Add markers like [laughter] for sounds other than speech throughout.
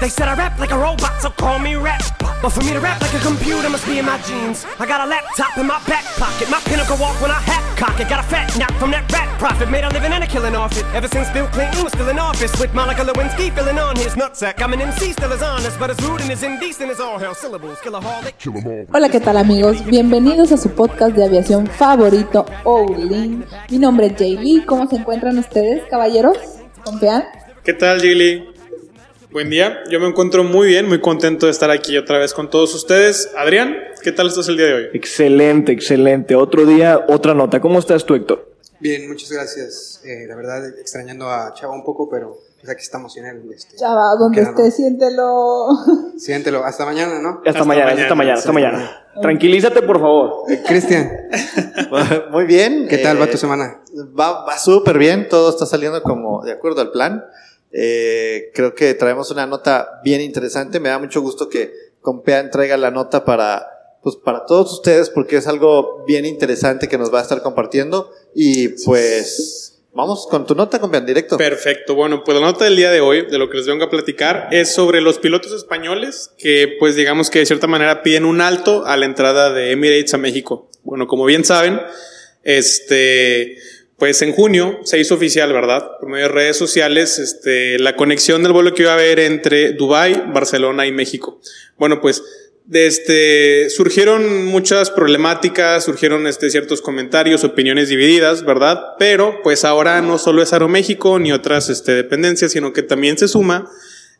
They said I rap like a robot, so call me rap. But for me to rap like a computer must be in my jeans. I got a laptop in my back pocket, my pinnacle walk when I hat cock it. Got a fat nap from that rat profit, made a living and a killing off it. Ever since Bill Clinton was still in office, with Monica Lewinsky filling on his nutsack. I'm an MC, still as honest, but as rude and as indecent as all hell. Syllables, kill a holic. Hola, ¿qué tal amigos? Bienvenidos a su podcast de aviación favorito, Owling. Mi nombre es Jay Lee. ¿Cómo se encuentran ustedes, caballeros? ¿Confían? ¿Qué tal? Buen día. Yo me encuentro muy bien, muy contento de estar aquí otra vez con todos ustedes. Adrián, ¿qué tal estás el día de hoy? Excelente, excelente. Otro día, otra nota. ¿Cómo estás tú, Héctor? Bien, muchas gracias. Eh, la verdad, extrañando a Chava un poco, pero pues aquí estamos en él. Este, Chava, donde esté, siéntelo. [laughs] Siéntelo. Hasta mañana, ¿no? Hasta, Hasta mañana, mañana, hasta mañana, hasta mañana. Tranquilízate, por favor. Eh, Cristian, [laughs] Muy bien. ¿qué tal va eh, tu semana? Va, va súper bien, todo está saliendo como de acuerdo al plan. Eh, creo que traemos una nota bien interesante. Me da mucho gusto que Compean traiga la nota para, pues, para todos ustedes porque es algo bien interesante que nos va a estar compartiendo. Y pues, vamos con tu nota, Compean, directo. Perfecto. Bueno, pues la nota del día de hoy, de lo que les vengo a platicar, es sobre los pilotos españoles que, pues digamos que de cierta manera piden un alto a la entrada de Emirates a México. Bueno, como bien saben, este, pues en junio se hizo oficial, ¿verdad? Por medio de redes sociales, este, la conexión del vuelo que iba a haber entre Dubái, Barcelona y México. Bueno, pues este, surgieron muchas problemáticas, surgieron este, ciertos comentarios, opiniones divididas, ¿verdad? Pero pues ahora no solo es Aeroméxico ni otras este, dependencias, sino que también se suma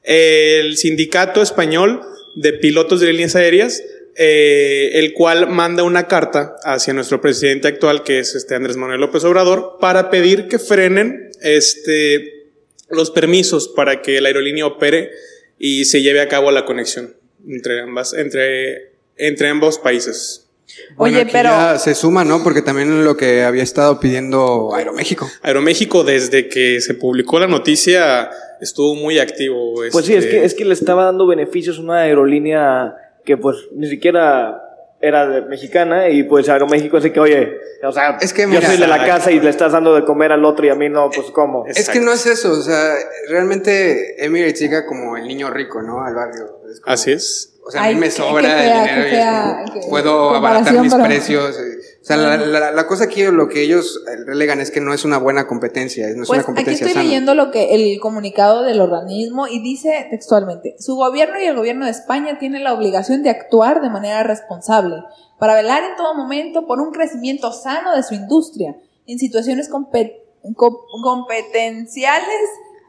el sindicato español de pilotos de líneas aéreas, eh, el cual manda una carta hacia nuestro presidente actual, que es este Andrés Manuel López Obrador, para pedir que frenen este, los permisos para que la aerolínea opere y se lleve a cabo la conexión entre ambas, entre, entre ambos países. Bueno, Oye, aquí pero- ya se suma, ¿no? Porque también lo que había estado pidiendo Aeroméxico. Aeroméxico, desde que se publicó la noticia, estuvo muy activo. Pues sí, es este, que, es que le estaba dando beneficios a una aerolínea que pues ni siquiera era de- mexicana y pues Aeroméxico así que, oye, o sea, Es que, yo mira, soy de la casa y le estás dando de comer al otro y a mí no, pues ¿cómo? Es que no es eso, o sea, realmente Emirates llega como el niño rico, ¿no? Al barrio. Es como- Así es. O sea, a Ay, mí me sobra el dinero y es como, puedo abaratar mis pero- precios. eh. O sea, la, la- la cosa aquí, lo que ellos eh, relegan es que no es una buena competencia, no es Pues una aquí competencia estoy sana. leyendo lo que el comunicado del organismo y dice textualmente, su gobierno y el gobierno de España tienen la obligación de actuar de manera responsable para velar en todo momento por un crecimiento sano de su industria en situaciones compe- com- competenciales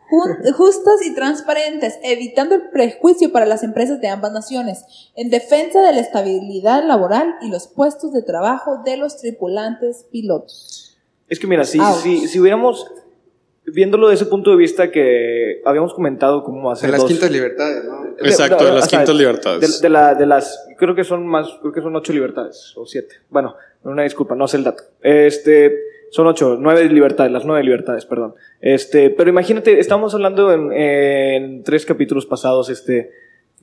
justas y transparentes, evitando el prejuicio para las empresas de ambas naciones, en defensa de la estabilidad laboral y los puestos de trabajo de los tripulantes pilotos. Es que mira, si, si, si hubiéramos, viéndolo desde ese punto de vista que habíamos comentado cómo hacer De las dos- quintas libertades, ¿no? Exacto, de las o sea, quintas libertades. De, de la, de las, creo que son más, creo que son ocho libertades, o siete. Bueno, una disculpa, no sé el dato. Este, son ocho, nueve libertades, las nueve libertades, perdón. Este, pero imagínate, estamos hablando en, en tres capítulos pasados, este,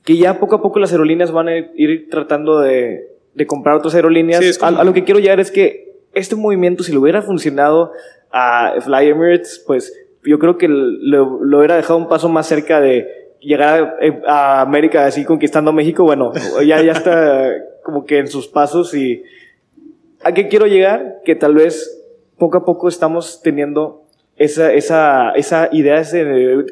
que ya poco a poco las aerolíneas van a ir tratando de, de comprar otras aerolíneas. Sí, es como- a, a lo que quiero llegar es que este movimiento, si lo hubiera funcionado a Fly Emirates, pues yo creo que lo, lo hubiera dejado un paso más cerca de llegar a, a América así conquistando México. Bueno, ya, ya está como que en sus pasos y ¿a qué quiero llegar? Que tal vez poco a poco estamos teniendo esa, esa, esa idea, ese,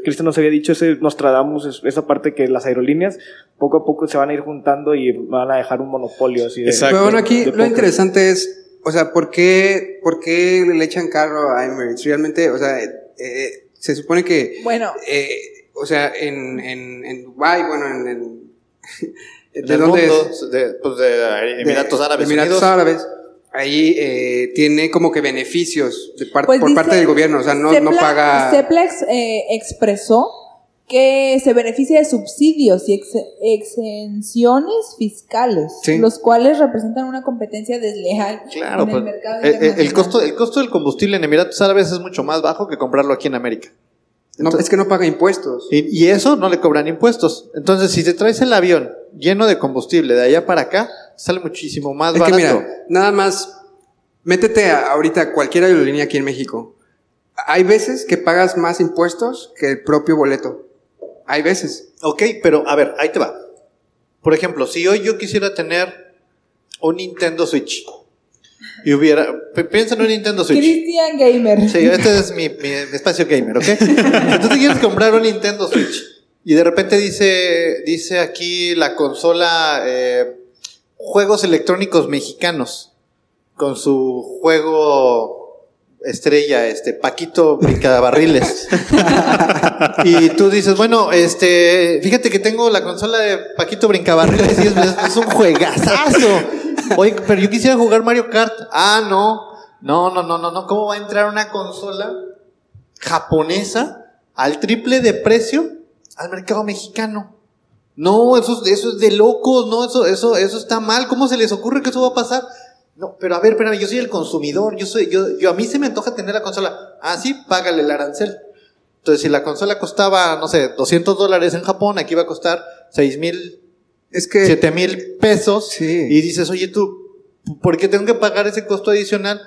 Cristian nos había dicho, ese Nostradamus, es- esa parte que las aerolíneas poco a poco se van a ir juntando y van a dejar un monopolio así de, Exacto. Pero bueno, aquí de lo interesante es, o sea, ¿por qué, ¿por qué le echan carro a Emirates? Realmente, o sea, eh, eh, se supone que, Bueno, eh, o sea, en, en, en Dubái, bueno, en, en- [laughs] ¿de dónde mundo, es? de, pues de Emiratos De- Árabes Emiratos Unidos. Árabes, ahí eh, tiene como que beneficios de par- Pues por dice- parte del gobierno, o sea, no, no paga... Sepla ex- eh, expresó que se beneficia de subsidios y ex- exenciones fiscales, Sí. los cuales representan una competencia desleal Claro, en el pues, mercado eh, eh, el, costo, el costo del combustible en Emiratos Árabes es mucho más bajo que comprarlo aquí en América. No, es que no paga impuestos. Y, y eso no le cobran impuestos. Entonces, si te traes el avión lleno de combustible de allá para acá, sale muchísimo más Es que mira, nada más, métete a- ahorita a cualquier aerolínea aquí en México. Hay veces que pagas más impuestos que el propio boleto. Hay veces. Ok, pero a ver, ahí te va. Por ejemplo, si hoy yo quisiera tener un Nintendo Switch y hubiera. pi- Piensa en un Nintendo Switch. Christian Gamer. Sí, este es mi, mi espacio gamer, ¿ok? Entonces te quieres comprar un Nintendo Switch y de repente dice, dice aquí la consola eh, Juegos Electrónicos Mexicanos con su juego estrella, este Paquito Brincabarriles. [laughs] y tú dices, bueno, este, fíjate que tengo la consola de Paquito Brincabarriles y es, es un juegazazo. Oye, pero yo quisiera jugar Mario Kart. Ah, no. No, no, no, no, no. ¿Cómo va a entrar una consola japonesa al triple de precio al mercado mexicano? No, eso, es- eso es de locos, no, eso, eso, eso está mal. ¿Cómo se les ocurre que eso va a pasar? No, pero a ver, espérame, yo soy el consumidor, yo soy, yo, yo a mí se me antoja tener la consola. Ah, sí, págale el arancel. Entonces, si la consola costaba, no sé, 200 dólares en Japón, aquí va a costar 6 mil, Es que 7 mil pesos. Sí. Y dices, oye, tú, ¿por qué tengo que pagar ese costo adicional?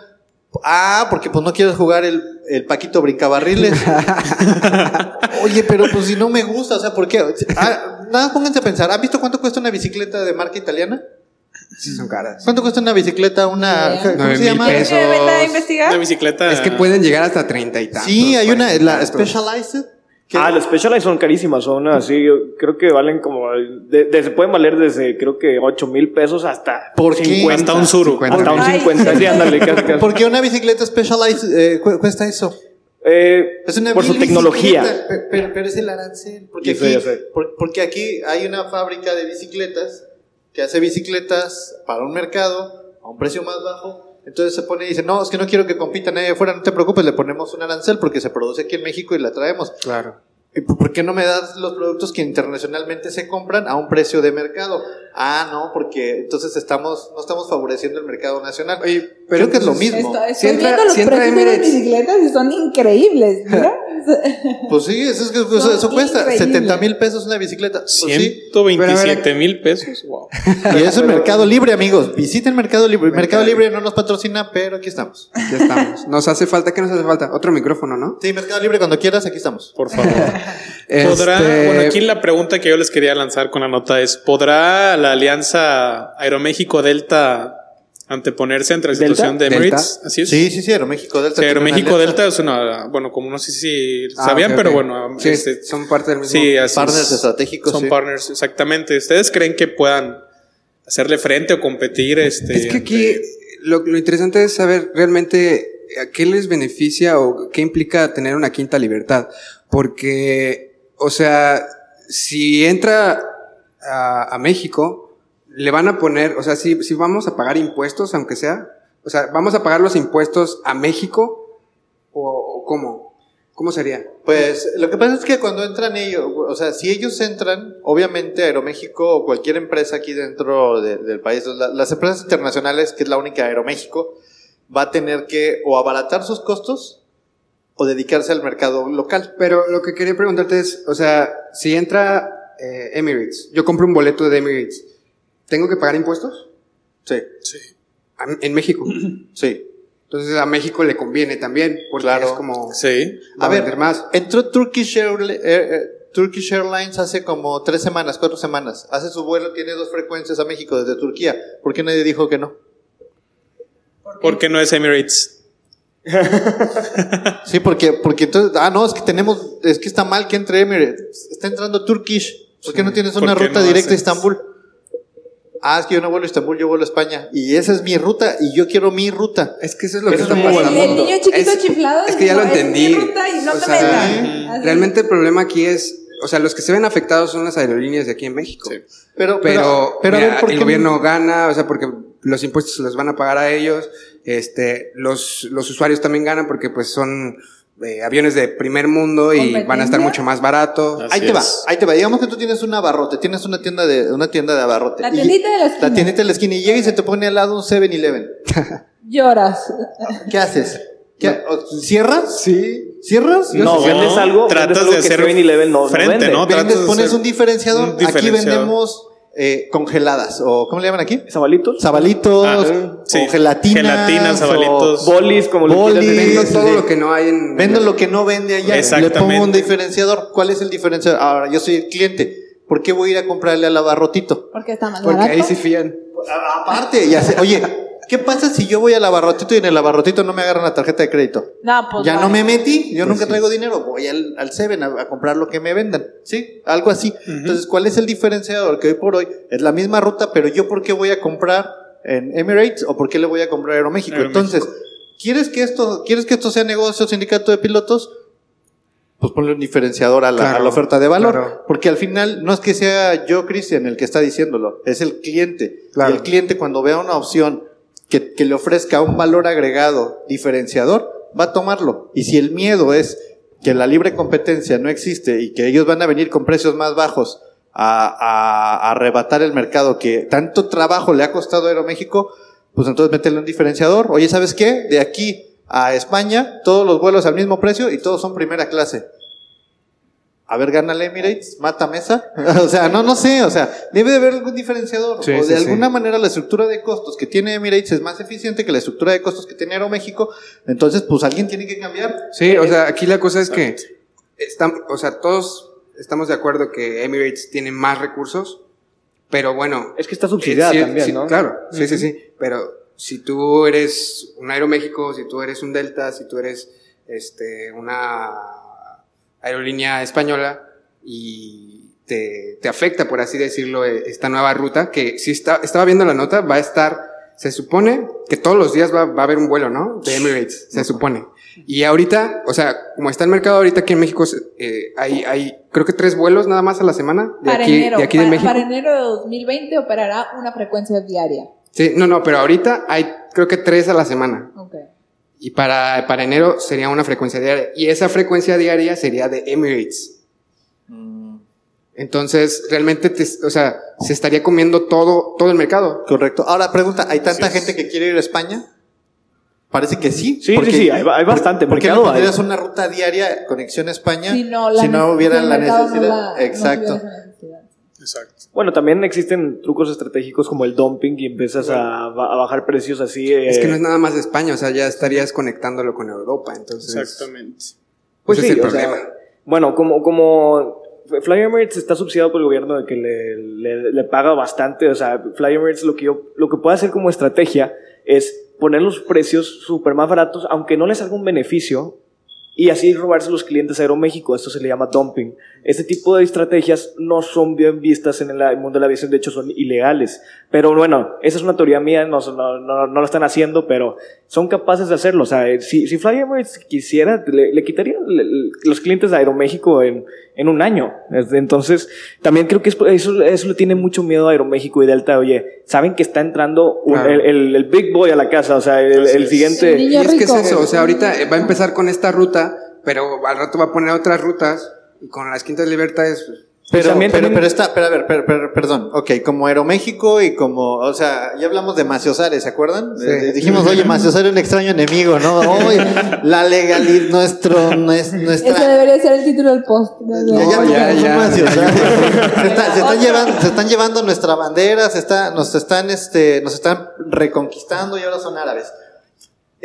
Ah, porque pues no quieres jugar el, el Paquito Brincabarriles. [laughs] Oye, pero pues si no me gusta, o sea, ¿por qué? Ah, nada, pónganse a pensar, ¿han visto cuánto cuesta una bicicleta de marca italiana? sí son caras. ¿Cuánto cuesta una bicicleta? Una. ¿cómo se llama? pesos. ¿Quieres que venda a Una bicicleta. Es que pueden llegar hasta 30 y tantos. Sí, hay una, 40 y la. Specialized. Que- Ah, las Specialized son carísimas, son así, yo creo que valen como, de, de- se pueden valer desde creo que 8 mil pesos hasta ¿Por qué? 50. Hasta un suru. 50. Hasta un Ay. 50, sí, ándale, casi, casi. ¿Por qué una bicicleta Specialized eh, cu- cuesta eso? Eh, Es una por su tecnología. Pero, pero es el arancel. Porque sé, por- porque aquí hay una fábrica de bicicletas que hace bicicletas para un mercado a un precio más bajo. Entonces se pone y dice, no, es que no quiero que compita nadie afuera, no te preocupes, le ponemos un arancel porque se produce aquí en México y la traemos. Claro. ¿Y por qué no me das los productos que internacionalmente se compran a un precio de mercado? Ah, no, porque entonces estamos, no estamos favoreciendo el mercado nacional. Oye, pero Creo que es lo mismo. Esto- estoy Si entra- viendo los si precios de las bicicletas y son increíbles. [laughs] Mira. [laughs] Pues sí, eso, es que- eso, eso cuesta increíbles. 70 mil pesos una bicicleta. Pues sí. 127 mil pesos. Wow. Y eso es Mercado Libre, amigos. Visiten Mercado Libre. Mercado Libre no nos patrocina, pero aquí estamos. Ya estamos. Nos hace falta, ¿qué nos hace falta? Otro micrófono, ¿no? Sí, Mercado Libre, cuando quieras, aquí estamos. Por favor. [laughs] ¿Podrá, Este, bueno, aquí la pregunta que yo les quería lanzar con la nota es, ¿podrá la alianza Aeroméxico-Delta anteponerse ante la ¿Delta? situación de ¿Delta? Emirates? Así es. Sí, sí, sí, Aeroméxico Delta. Sí, Aeroméxico-Delta alianza. es una, bueno, como no sé si Ah, sabían, pero bueno, Sí, este, son parte del mismo. sí, así Partners es. estratégicos, Son sí. partners, exactamente. ¿Ustedes creen que puedan hacerle frente o competir? Este, Es que aquí ante- lo, lo interesante es saber realmente a qué les beneficia o qué implica tener una quinta libertad. Porque, o sea, si entra a, a México, le van a poner, o sea, si, si vamos a pagar impuestos, aunque sea, o sea, vamos a pagar los impuestos a México o, o cómo, cómo sería. Pues lo que pasa es que cuando entran ellos, o sea, si ellos entran, obviamente Aeroméxico o cualquier empresa aquí dentro de- del país, la- las empresas internacionales, que es la única Aeroméxico, va a tener que o abaratar sus costos o dedicarse al mercado local. Pero lo que quería preguntarte es, o sea, si entra eh, Emirates, yo compro un boleto de Emirates, ¿tengo que pagar impuestos? Sí, A- En México. [clears throat] sí. Entonces a México le conviene también, porque Claro. es como Sí. A ver, más. entró Turkish, Airli- eh, eh, Turkish Airlines hace como tres semanas, cuatro semanas. Hace su vuelo, tiene dos frecuencias a México desde Turquía. ¿Por qué nadie dijo que no? Porque no es Emirates. [laughs] Sí, porque, porque entonces, ah, no, es que tenemos, es que está mal que entre Emirates. Está entrando Turkish. ¿Por qué no tienes una ¿Por qué ruta no directa a? Estambul? Ah, es que yo no vuelo a Estambul, yo vuelo a España. Y esa es mi ruta y yo quiero mi ruta. Es que eso es lo que está pasando. El, el niño chiquito Es- chiflado. Es que ya lo dijo, "Es entendí. mi ruta y no O te sea, metas". Así. realmente el problema aquí es, o sea, los que se ven afectados son las aerolíneas de aquí en México. Sí. Pero, Pero, pero a mira, ver, ¿por el qué gobierno gana, o sea, porque los impuestos se los van a pagar a ellos, este, los, los usuarios también ganan porque pues son, eh, aviones de primer mundo y van a estar mucho más baratos. Así Ahí te va, es. ahí te va. Digamos que tú tienes un abarrote, tienes una tienda de, una tienda de abarrote. La tiendita de la esquina. La tiendita de la esquina y llega y se te pone al lado un 7-Eleven. [laughs] Lloras. ¿Qué haces? ¿Qué- o- ¿Cierras? Sí. ¿Cierras? Yo No, vendes algo, tratas vendes algo de que hacer 7-Eleven no- no frente, vende. ¿no? Vendes, pones un diferenciador. un Aquí vendemos eh, congeladas, o ¿cómo le llaman aquí? ¿Sabalitos? Sabalitos, Ah, sí. o gelatinas. Gelatinas, o. Bolis, como lo Bolis. quieras decir. Vendo todo lo que no hay en. Vendo lo que no vende allá. Le pongo un diferenciador. ¿Cuál es el diferenciador? Ahora, yo soy el cliente. ¿Por qué voy a ir a comprarle al abarrotito? Porque está más Porque barato. ahí sí fían. A- Aparte, ya sé, oye, ¿qué pasa si yo voy al abarrotito y en el abarrotito no me agarran la tarjeta de crédito? No, pues ya vale. no me metí, yo Pues nunca sí. traigo dinero, voy al, al Seven a, a comprar lo que me vendan, ¿sí? Algo así. Entonces, ¿cuál es el diferenciador? Que hoy por hoy es la misma ruta, pero yo por qué voy a comprar en Emirates o por qué le voy a comprar a Aeroméxico? Aeroméxico. Entonces, ¿quieres que esto, quieres que esto sea negocio, sindicato de pilotos? Pues ponle un diferenciador a la, Claro, a la oferta de valor. claro. Porque al final no es que sea yo, Cristian, el que está diciéndolo, es el cliente. Claro. Y el cliente cuando vea una opción que, le ofrezca un valor agregado diferenciador, va a tomarlo. Y si el miedo es que la libre competencia no existe y que ellos van a venir con precios más bajos a, a- arrebatar el mercado que tanto trabajo le ha costado a Aeroméxico, pues entonces métele un diferenciador. Oye, ¿sabes qué? De aquí a España, todos los vuelos al mismo precio y todos son primera clase. A ver, gana Emirates, mata Mesa. [laughs] o sea, no, no sé, o sea, debe de haber algún diferenciador. Sí, o de sí, alguna sí. manera la estructura de costos que tiene Emirates es más eficiente que la estructura de costos que tiene Aeroméxico. Entonces, pues alguien tiene que cambiar. Sí, o sea, aquí la cosa es que estamos, o sea, todos estamos de acuerdo que Emirates tiene más recursos, pero bueno. Es que está subsidiada eh, sí, también, sí, ¿no? Claro, sí, sí, sí. Pero si tú eres un Aeroméxico, si tú eres un Delta, si tú eres este, una aerolínea española y te, te afecta, por así decirlo, eh, esta nueva ruta, que si está, estaba viendo la nota, va a estar, se supone que todos los días va, va a haber un vuelo, ¿no? De Emirates, se supone. Y ahorita, o sea, como está el mercado ahorita aquí en México, eh, hay, hay creo que tres vuelos nada más a la semana de Para aquí, enero, de aquí de México. para enero de 2020 operará una frecuencia diaria. Sí, no, no, pero ahorita hay creo que tres a la semana. Y para, para enero sería una frecuencia diaria. Y esa frecuencia diaria sería de Emirates. Entonces, realmente, te- o sea, se estaría comiendo todo, todo el mercado. Correcto. Ahora, pregunta, ¿hay tanta es. gente que quiere ir a España? Parece que sí. Sí, sí, sí, hay hay bastante ¿Por qué mercado no hay. pondrías una ruta diaria, conexión a España, Si no, la si no nece- hubiera la no necesidad? la- Exacto. Exacto. Bueno, también existen trucos estratégicos como el dumping y empiezas a, a bajar precios así. eh, Es que no es nada más de España, o sea, ya estarías conectándolo con Europa, entonces. Exactamente. Pues ese sí, es el o sea, problema. bueno, como, como Fly Emirates está subsidiado por el gobierno de que le, le- le paga bastante, o sea, Fly Emirates lo que, yo, lo que puede hacer como estrategia es poner los precios súper más baratos, aunque no les haga un beneficio, y así robarse los clientes a Aeroméxico. Esto se le llama dumping. Este tipo de estrategias no son bien vistas en el mundo de la aviación, de hecho son ilegales. Pero bueno, esa es una teoría mía, no, lo están haciendo, pero son capaces de hacerlo. O sea, si, si Fly quisiera, le, le quitaría los clientes a Aeroméxico en, en un año. Es- Entonces, también creo que es- eso, eso le tiene mucho miedo a Aeroméxico y Delta. Oye, saben que está entrando un- Claro. el, el- el Big Boy a la casa, o sea, el, siguiente... Y es que es eso, o sea, ahorita eh, va a empezar con esta ruta, pero al rato va a poner otras rutas, y con las quintas libertades, pues, Pero, también- pero, también- pero está, pero a ver, per- per- perdón, ok, como Aeroméxico y como, o sea, ya hablamos de Maciosare, ¿se acuerdan? Sí. Eh, dijimos, oye, Maciosare es un extraño enemigo, ¿no? Oye, la legalidad, nuestro, nues- Ese nuestra... debería ser el título del post. Ya, ya, No, ya, ya. Maciosare. [laughs] Se, está- se están llevando, se están llevando nuestra bandera, se está, nos están, este, nos están reconquistando y ahora son árabes.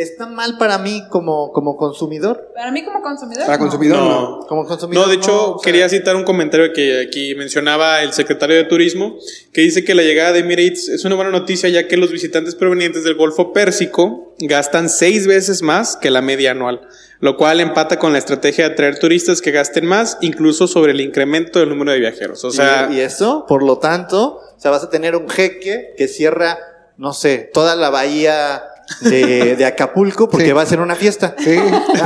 ¿Está mal para mí como, como consumidor? Para mí como consumidor. para no. consumidor no. No. Como consumidor. No, de hecho, o sea, quería citar un comentario que aquí mencionaba el secretario de Turismo, que dice que la llegada de Emirates es una buena noticia ya que los visitantes provenientes del Golfo Pérsico gastan seis veces más que la media anual, lo cual empata con la estrategia de atraer turistas que gasten más, incluso sobre el incremento del número de viajeros. O sea, y, y eso, por lo tanto, o sea, vas a tener un jeque que cierra, no sé, toda la bahía de, de Acapulco porque Sí. va a ser una fiesta. Sí.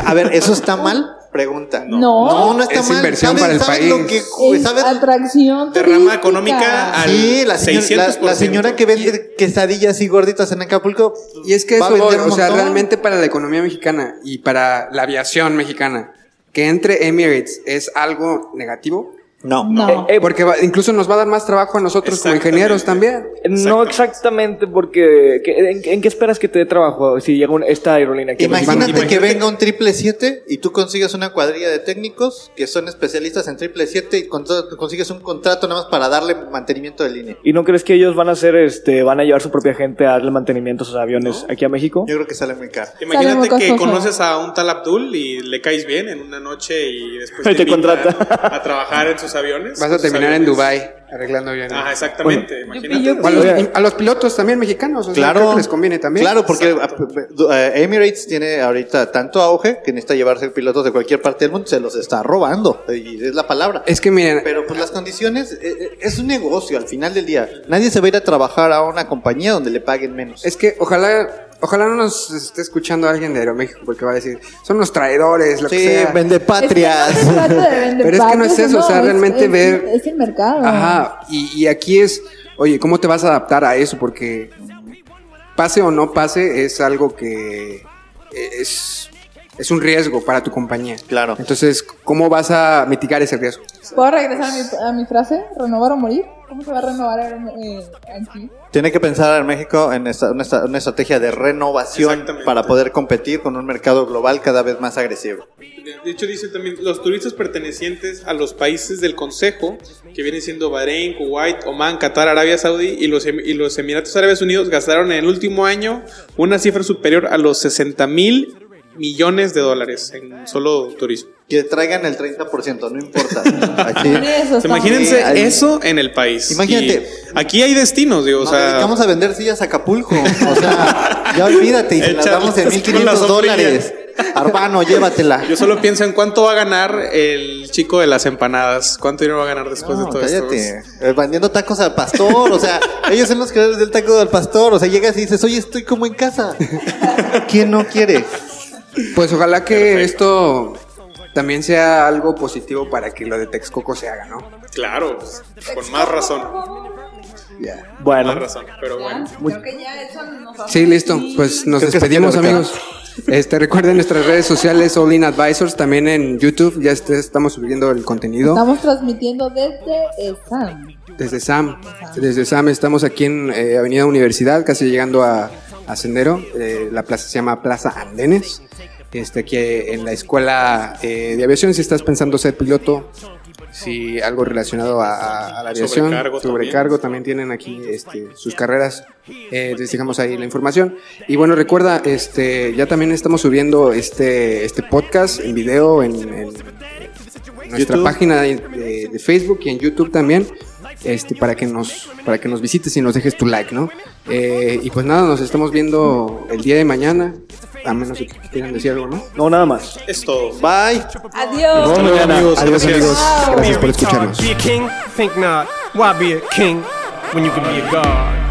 A ver, ¿eso está mal? Pregunta. No. no, no está Es mal. inversión ¿Sabes- para el sabes país. Lo que, Es ¿sabes? atracción Derrama económica al Sí, la, señora- 600%. la, la señora que vende quesadillas y gorditas en Acapulco. Y es que eso o sea, realmente para la economía mexicana y para la aviación mexicana, que entre Emirates es algo negativo. No. No. Eh, Porque va- incluso nos va a dar más trabajo a nosotros como ingenieros también. No exactamente, porque ¿qué- en, en qué esperas que te dé trabajo si llega un- esta aerolínea aquí? a México? Imagínate que venga un triple 7 y tú consigues una cuadrilla de técnicos que son especialistas en triple 7 y con- consigues un contrato nada más para darle mantenimiento de línea. ¿Y no crees que ellos van a hacer, este, van a llevar su propia gente a darle mantenimiento a sus aviones aquí a México? Yo creo que sale muy caro. Imagínate muy que conoces a un tal Abdul y le caes bien en una noche y después [laughs] Y te invita contrata. a trabajar en sus aviones. Vas a terminar en. Dubai arreglando aviones. Ajá, exactamente. Imagínate. yupi. O a, los, Oiga. a los pilotos también mexicanos, o sea, creo que les conviene también. Claro, porque eh, Emirates tiene ahorita tanto auge que necesita llevarse pilotos de cualquier parte del mundo, se los está robando, y es la palabra. Es que miren, Pero pues las condiciones, eh, eh, es un negocio al final del día. Nadie se va a ir a trabajar a una compañía donde le paguen menos. es que ojalá, ojalá no nos esté escuchando alguien de Aeroméxico porque va a decir, son los traidores, lo que Sí, sea. Es que patrias. no se trata de vender Pero es que no es eso, o sea, es- realmente es- ver- Es el mercado. Ajá, y, y aquí es, oye, ¿cómo te vas a adaptar a eso? Porque pase o no pase, es algo que es, es un riesgo para tu compañía. Claro. Entonces, ¿cómo vas a mitigar ese riesgo? ¿Puedo regresar a mi, a mi frase? ¿Renovar o morir? ¿Cómo se va a renovar eh, aquí? Tiene que pensar en México en esta- una, esta- una estrategia de renovación para poder competir con un mercado global cada vez más agresivo. De hecho, dice también, los turistas pertenecientes a los países del Consejo, que vienen siendo Bahrein, Kuwait, Oman, Qatar, Arabia Saudí y los, Em- y los Emiratos Árabes Unidos, gastaron en el último año una cifra superior a los 60 mil millones de dólares en solo turismo. Que traigan el 30%, no importa. [laughs] Aquí, eso. Imagínense eso en el país. Imagínate. Y aquí hay destinos, digo, o sea, dedicamos a vender sillas a Acapulco. O sea, ya olvídate y se las damos en con la 1500 sombrilla. dólares. Arbano, llévatela. yo solo pienso en cuánto va a ganar el chico de las empanadas. ¿Cuánto dinero va a ganar después No, de todo esto? cállate. Eh, Vendiendo tacos al pastor, o sea, [laughs] ellos son los creadores del taco del pastor, o sea, llegas y dices, oye, estoy como en casa. ¿Quién no quiere? Pues ojalá que esto también sea algo positivo para que lo de Texcoco se haga, ¿no? Claro, pues, con más razón. Ya. Bueno, Más razón, pero bueno. Creo que ya eso nos hace Sí, listo. Pues nos Creo despedimos, amigos. Este, recuerden nuestras redes sociales, All In Advisors, también en YouTube. Ya este- estamos subiendo el contenido. Estamos transmitiendo desde SAM. Desde SAM. Desde SAM estamos aquí en eh, Avenida Universidad, casi llegando a, a Sendero. Eh, la plaza se llama Plaza Andenes. Este, aquí en la escuela eh, de aviación, si estás pensando ser piloto, si algo relacionado a, la aviación, Sobrecargo sobrecargo, también. tienen aquí este, sus carreras. Eh, les dejamos ahí la información. Y bueno, recuerda, este, ya también estamos subiendo este, este podcast en video en, en nuestra YouTube. página de, de- de Facebook y en YouTube también. Este, para que nos para que nos visites y nos dejes tu like, ¿no? Eh, y pues nada, nos estamos viendo el día de mañana, a menos que quieran decir algo, ¿no? no, nada más. Es todo. Bye. Adiós. Hasta luego, amigos. Adiós, Gracias. amigos. Gracias por escucharnos. Be a king? Think not. Why be a king when you can be a god?